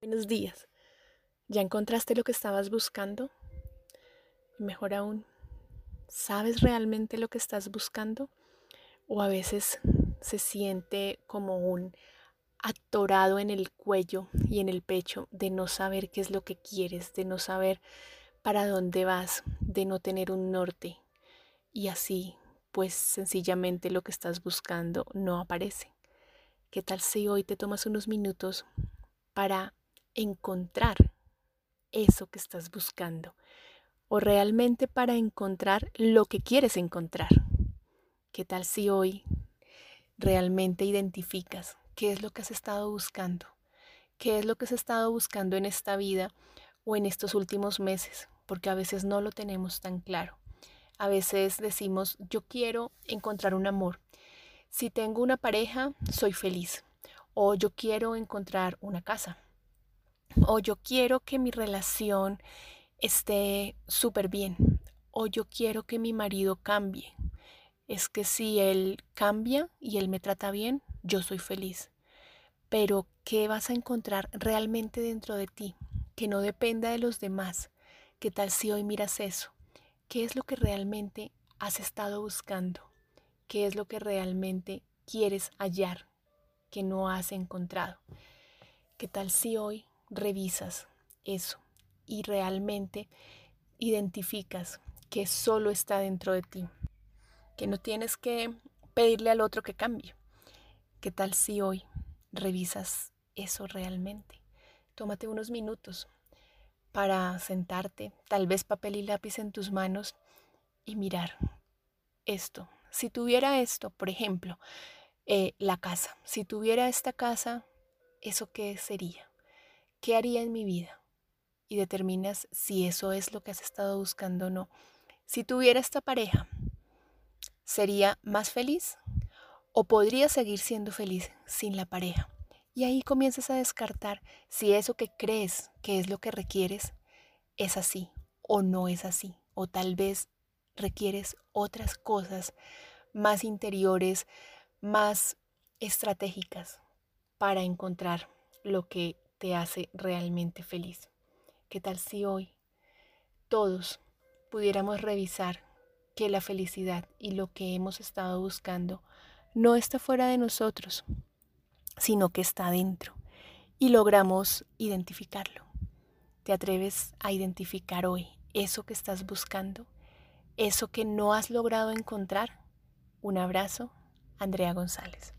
Buenos días. ¿Ya encontraste lo que estabas buscando? Mejor aún, ¿sabes realmente lo que estás buscando? O a veces se siente como un atorado en el cuello y en el pecho de no saber qué es lo que quieres, de no saber para dónde vas, de no tener un norte. Y así, pues sencillamente lo que estás buscando no aparece. ¿Qué tal si hoy te tomas unos minutos para encontrar eso que estás buscando o realmente para encontrar lo que quieres encontrar. ¿Qué tal si hoy realmente identificas qué es lo que has estado buscando? ¿Qué es lo que has estado buscando en esta vida o en estos últimos meses? Porque a veces no lo tenemos tan claro. A veces decimos, yo quiero encontrar un amor. Si tengo una pareja, soy feliz. O yo quiero encontrar una casa o yo quiero que mi relación esté súper bien, o yo quiero que mi marido cambie. Es que si él cambia y él me trata bien, yo soy feliz. Pero, ¿qué vas a encontrar realmente dentro de ti? Que no dependa de los demás. ¿Qué tal si hoy miras eso? ¿Qué es lo que realmente has estado buscando? ¿Qué es lo que realmente quieres hallar que no has encontrado? ¿Qué tal si hoy revisas eso y realmente identificas que solo está dentro de ti, que no tienes que pedirle al otro que cambie. ¿Qué tal si hoy revisas eso realmente? Tómate unos minutos para sentarte, tal vez papel y lápiz en tus manos y mirar esto. Si tuviera esto, por ejemplo, eh, la casa, si tuviera esta casa, ¿eso qué sería? ¿Qué haría en mi vida? Y determinas si eso es lo que has estado buscando o no. Si tuviera esta pareja, ¿sería más feliz? ¿O podría seguir siendo feliz sin la pareja? Y ahí comienzas a descartar si eso que crees que es lo que requieres es así o no es así. O tal vez requieres otras cosas más interiores, más estratégicas para encontrar lo que te hace realmente feliz. ¿Qué tal si hoy todos pudiéramos revisar que la felicidad y lo que hemos estado buscando no está fuera de nosotros, sino que está dentro y logramos identificarlo? ¿Te atreves a identificar hoy eso que estás buscando? ¿Eso que no has logrado encontrar? Un abrazo, Andrea González.